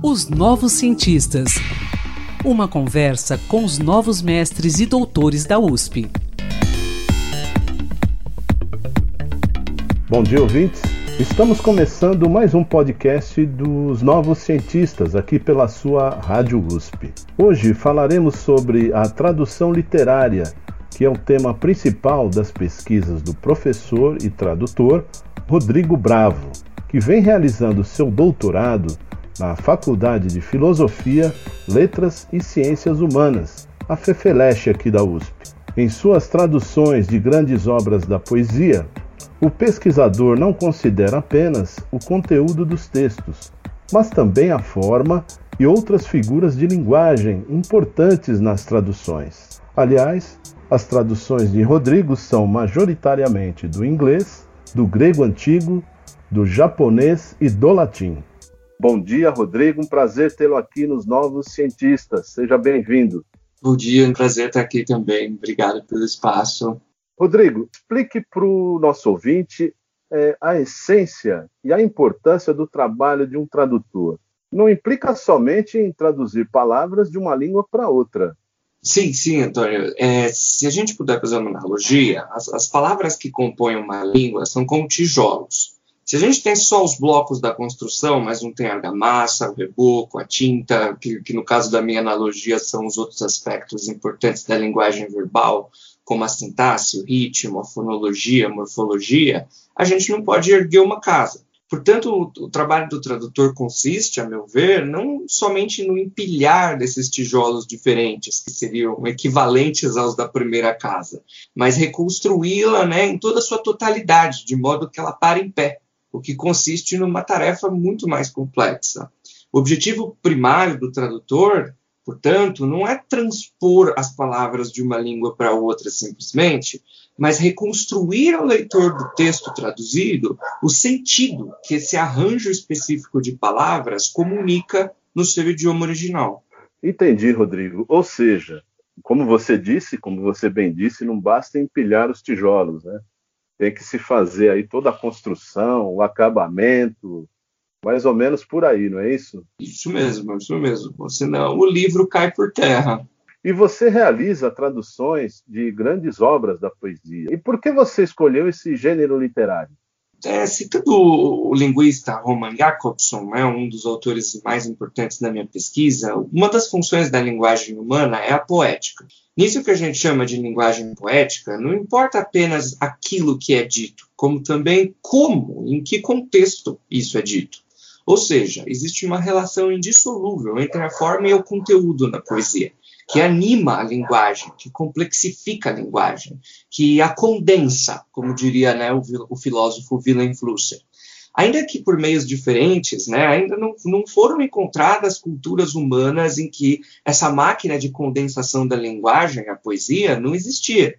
Os Novos Cientistas. Uma conversa com os novos mestres e doutores da USP. Bom dia, ouvintes. Estamos começando mais um podcast dos Novos Cientistas aqui pela sua Rádio USP. Hoje falaremos sobre a tradução literária, que é o tema principal das pesquisas do professor e tradutor Rodrigo Bravo, que vem realizando seu doutorado na Faculdade de Filosofia, Letras e Ciências Humanas, a FEFELESH aqui da USP. Em suas traduções de grandes obras da poesia, o pesquisador não considera apenas o conteúdo dos textos, mas também a forma e outras figuras de linguagem importantes nas traduções. Aliás, as traduções de Rodrigo são majoritariamente do inglês, do grego antigo, do japonês e do latim. Bom dia, Rodrigo. Um prazer tê-lo aqui nos Novos Cientistas. Seja bem-vindo. Bom dia, é um prazer estar aqui também. Obrigado pelo espaço. Rodrigo, explique para o nosso ouvinte é, a essência e a importância do trabalho de um tradutor. Não implica somente em traduzir palavras de uma língua para outra. Sim, sim, Antônio. É, se a gente puder fazer uma analogia, as, as palavras que compõem uma língua são como tijolos. Se a gente tem só os blocos da construção, mas não tem a argamassa, o reboco, a tinta, que, que no caso da minha analogia são os outros aspectos importantes da linguagem verbal, como a sintaxe, o ritmo, a fonologia, a morfologia, a gente não pode erguer uma casa. Portanto, o, o, trabalho do tradutor consiste, a meu ver, não somente no empilhar desses tijolos diferentes, que seriam equivalentes aos da primeira casa, mas reconstruí-la né, em toda a sua totalidade, de modo que ela pare em pé o que consiste numa tarefa muito mais complexa. O objetivo primário do tradutor, portanto, não é transpor as palavras de uma língua para outra simplesmente, mas reconstruir ao leitor do texto traduzido o sentido que esse arranjo específico de palavras comunica no seu idioma original. Entendi, Rodrigo. Ou seja, como você disse, como você bem disse, não basta empilhar os tijolos, né? Tem que se fazer aí toda a construção, o acabamento, mais ou menos por aí, não é isso? Isso mesmo, isso mesmo. Senão o livro cai por terra. E você realiza traduções de grandes obras da poesia. E por que você escolheu esse gênero literário? É, citando o linguista Roman Jakobson, né, um dos autores mais importantes da minha pesquisa, uma das funções da linguagem humana é a poética. Nisso que a gente chama de linguagem poética, não importa apenas aquilo que é dito, como também como, em que contexto isso é dito. Ou seja, existe uma relação indissolúvel entre a forma e o conteúdo na poesia que anima a linguagem, que complexifica a linguagem, que a condensa, como diria né, o, o, filósofo Willem Flusser. Ainda que por meios diferentes, né, ainda não, não foram encontradas culturas humanas em que essa máquina de condensação da linguagem, a poesia, não existia.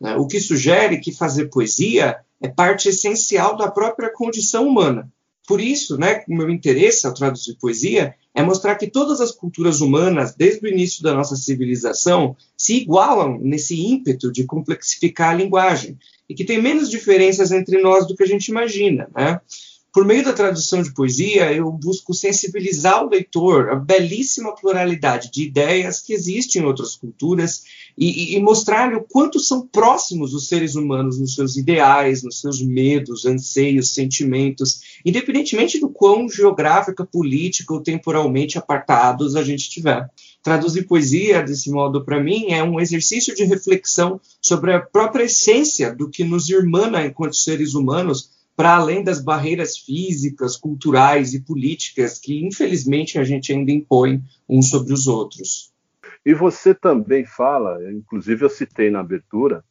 Né? O que sugere que fazer poesia é parte essencial da própria condição humana. Por isso, né, o meu interesse ao traduzir poesia é mostrar que todas as culturas humanas, desde o início da nossa civilização, se igualam nesse ímpeto de complexificar a linguagem e que tem menos diferenças entre nós do que a gente imagina. Né? Por meio da tradução de poesia, eu busco sensibilizar o leitor à belíssima pluralidade de ideias que existem em outras culturas e, e mostrar-lhe o quanto são próximos os seres humanos nos seus ideais, nos seus medos, anseios, sentimentos, independentemente do quão geográfica, política ou temporalmente apartados a gente estiver. Traduzir poesia, desse modo, para mim, é um exercício de reflexão sobre a própria essência do que nos irmana enquanto seres humanos para além das barreiras físicas, culturais e políticas que, infelizmente, a gente ainda impõe uns sobre os outros. E você também fala, inclusive eu citei na abertura,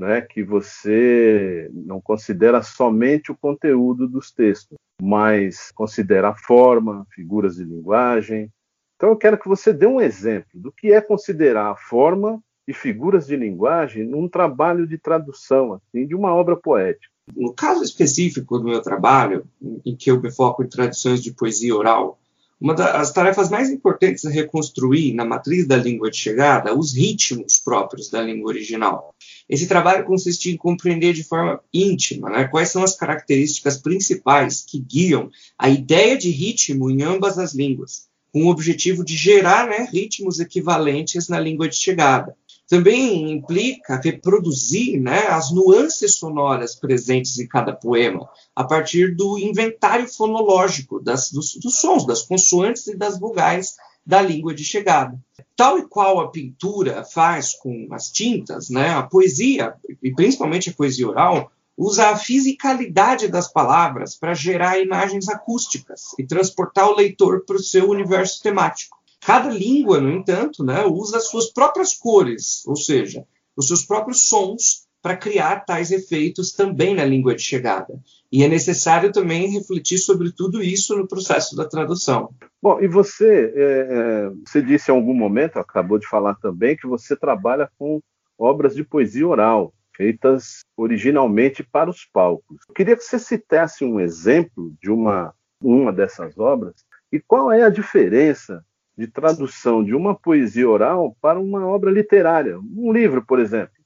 né, que você não considera somente o conteúdo dos textos, mas considera a forma, figuras de linguagem. Então eu quero que você dê um exemplo do que é considerar a forma e figuras de linguagem num trabalho de tradução assim, de uma obra poética. No caso específico do meu trabalho, em que eu me foco em tradições de poesia oral, Uma das tarefas mais importantes é reconstruir, na matriz da língua de chegada, os ritmos próprios da língua original. Esse trabalho consiste em compreender de forma íntima né, quais são as características principais que guiam a ideia de ritmo em ambas as línguas, com o objetivo de gerar né, ritmos equivalentes na língua de chegada. Também implica reproduzir né, as nuances sonoras presentes em cada poema, a partir do inventário fonológico das, dos, dos sons, das consoantes e das vogais da língua de chegada. Tal e qual a pintura faz com as tintas, né, a poesia, e principalmente a poesia oral, usa a fisicalidade das palavras para gerar imagens acústicas e transportar o leitor para o seu universo temático. Cada língua, no entanto, né, usa as suas próprias cores, ou seja, os seus próprios sons para criar tais efeitos também na língua de chegada. E é necessário também refletir sobre tudo isso no processo da tradução. Bom, e você, é, é, você disse em algum momento, acabou de falar também, que você trabalha com obras de poesia oral, feitas originalmente para os palcos. Eu queria que você citasse um exemplo de uma, uma dessas obras e qual é a diferença de tradução de uma poesia oral para uma obra literária, um livro, por exemplo.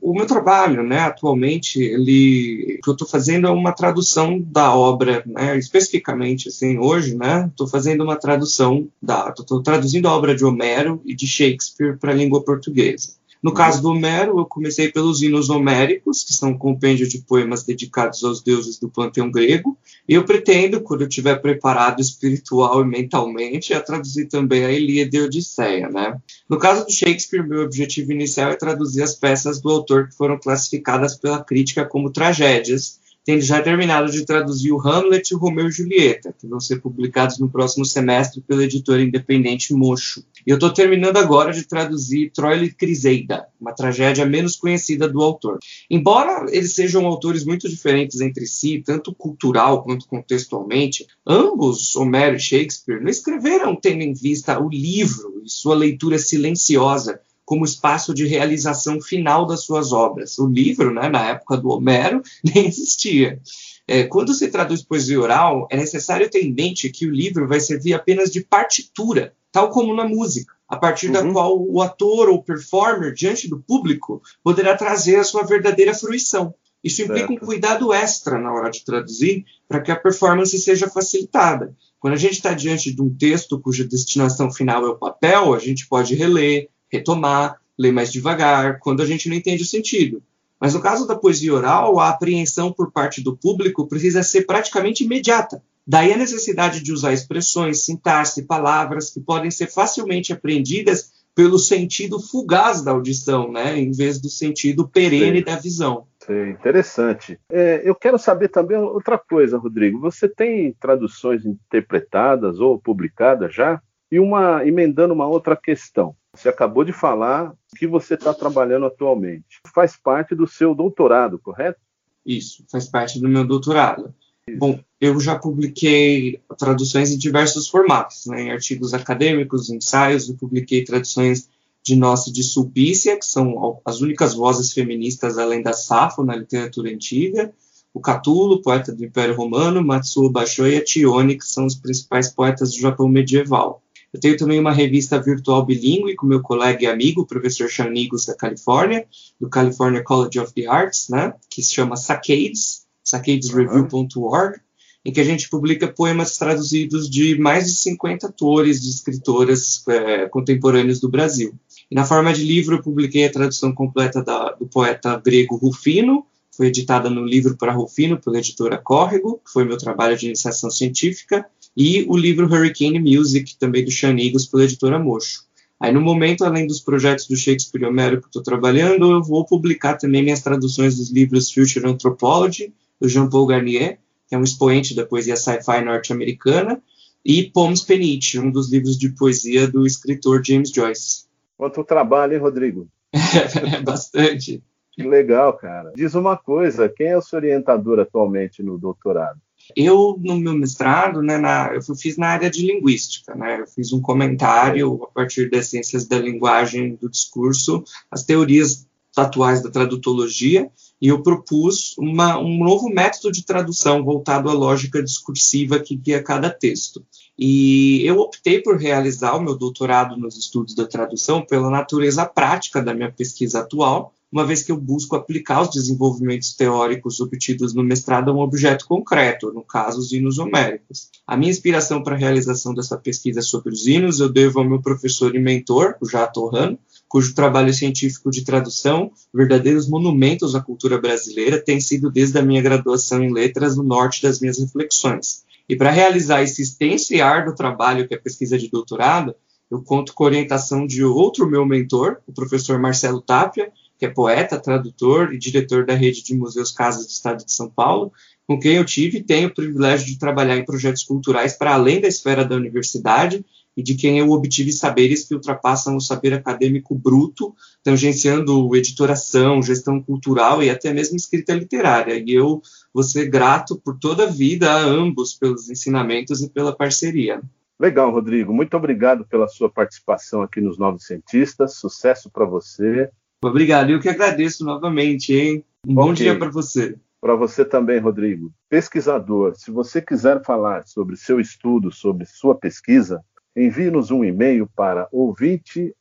O meu trabalho, né, atualmente, ele, o que eu estou fazendo é uma tradução da obra, né, especificamente, assim, hoje, né, estou fazendo uma tradução da, estou traduzindo a obra de Homero e de Shakespeare para a língua portuguesa. No caso do Homero, eu comecei pelos hinos homéricos, que são um compêndio de poemas dedicados aos deuses do panteão grego, e eu pretendo, quando eu estiver preparado espiritual e mentalmente, a traduzir também a Ilíada e a Odisseia, né? No caso do Shakespeare, meu objetivo inicial é traduzir as peças do autor que foram classificadas pela crítica como tragédias, tendo já terminado de traduzir o Hamlet e o Romeu e Julieta, que vão ser publicados no próximo semestre pela editora independente Mocho. E eu estou terminando agora de traduzir Troile e Criseida, uma tragédia menos conhecida do autor. Embora eles sejam autores muito diferentes entre si, tanto cultural quanto contextualmente, ambos, Homero e Shakespeare, não escreveram tendo em vista o livro e sua leitura silenciosa como espaço de realização final das suas obras. O livro, né, na época do Homero, nem existia. É, quando se traduz poesia oral, é necessário ter em mente que o livro vai servir apenas de partitura, tal como na música, a partir uhum. da qual o ator ou performer, diante do público, poderá trazer a sua verdadeira fruição. Isso implica certo. um cuidado extra na hora de traduzir, para que a performance seja facilitada. Quando a gente está diante de um texto cuja destinação final é o papel, a gente pode reler, retomar, ler mais devagar, quando a gente não entende o sentido. Mas no caso da poesia oral, a apreensão por parte do público precisa ser praticamente imediata. Daí a necessidade de usar expressões, sintaxe, palavras que podem ser facilmente apreendidas pelo sentido fugaz da audição, né, em vez do sentido perene Sim. da visão. Sim, interessante. É, eu quero saber também outra coisa, Rodrigo. Você tem traduções interpretadas ou publicadas já? E uma emendando uma outra questão. Você acabou de falar que você está trabalhando atualmente. Faz parte do seu doutorado, correto? Isso, faz parte do meu doutorado. Isso. Bom, eu já publiquei traduções em diversos formatos, né, em artigos acadêmicos, ensaios, eu publiquei traduções de Nossa de Sulpícia, que são as únicas vozes feministas além da Safo na literatura antiga, o Catulo, poeta do Império Romano, Matsuo Basho e a Tione, que são os principais poetas do Japão medieval. Eu tenho também uma revista virtual bilíngue com meu colega e amigo, o professor Sean Nigos, da Califórnia, do California College of the Arts, né, que se chama Sacades, sacadesreview.org, em que a gente publica poemas traduzidos de mais de 50 autores e escritoras é, contemporâneos do Brasil. E na forma de livro, eu publiquei a tradução completa da, do poeta grego Rufino, foi editada no livro para Rufino pela editora Córrego, que foi meu trabalho de iniciação científica, e o livro Hurricane Music, também do Sean Eagles, pela editora Mocho. Aí, no momento, além dos projetos do Shakespeare Homero que estou trabalhando, eu vou publicar também minhas traduções dos livros Future Anthropology, do Jean-Paul Garnier, que é um expoente da poesia sci-fi norte-americana, e Poems Penite, um dos livros de poesia do escritor James Joyce. Quanto trabalho, hein, Rodrigo? é, bastante. Que legal, cara. Diz uma coisa, quem é o seu orientador atualmente no doutorado? Eu, no meu mestrado, né, na, eu fiz na área de linguística, né, eu fiz um comentário a partir das ciências da linguagem do discurso, as teorias atuais da tradutologia, e eu propus uma, um novo método de tradução voltado à lógica discursiva que guia cada texto. E eu optei por realizar o meu doutorado nos estudos da tradução pela natureza prática da minha pesquisa atual, uma vez que eu busco aplicar os desenvolvimentos teóricos obtidos no mestrado a um objeto concreto, no caso, os hinos homéricos. A minha inspiração para a realização dessa pesquisa sobre os hinos eu devo ao meu professor e mentor, o Jato Torrano, cujo trabalho científico de tradução, verdadeiros monumentos à cultura brasileira, tem sido desde a minha graduação em letras o norte das minhas reflexões. E para realizar esse extenso e árduo trabalho que é a pesquisa de doutorado, eu conto com a orientação de outro meu mentor, o professor Marcelo Tapia, que é poeta, tradutor e diretor da rede de museus Casas do Estado de São Paulo, com quem eu tive e tenho o privilégio de trabalhar em projetos culturais para além da esfera da universidade e de quem eu obtive saberes que ultrapassam o saber acadêmico bruto, tangenciando editoração, gestão cultural e até mesmo escrita literária. E eu vou ser grato por toda a vida a ambos pelos ensinamentos e pela parceria. Legal, Rodrigo. Muito obrigado pela sua participação aqui nos Novos Cientistas. Sucesso para você. Obrigado. Eu que agradeço novamente, hein? Um okay. bom dia para você. Para você também, Rodrigo. Pesquisador, se você quiser falar sobre seu estudo, sobre sua pesquisa, envie-nos um e-mail para ouvinte.usp.br.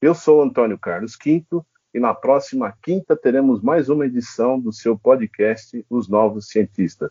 Eu sou Antônio Carlos Quinto e na próxima quinta teremos mais uma edição do seu podcast Os Novos Cientistas.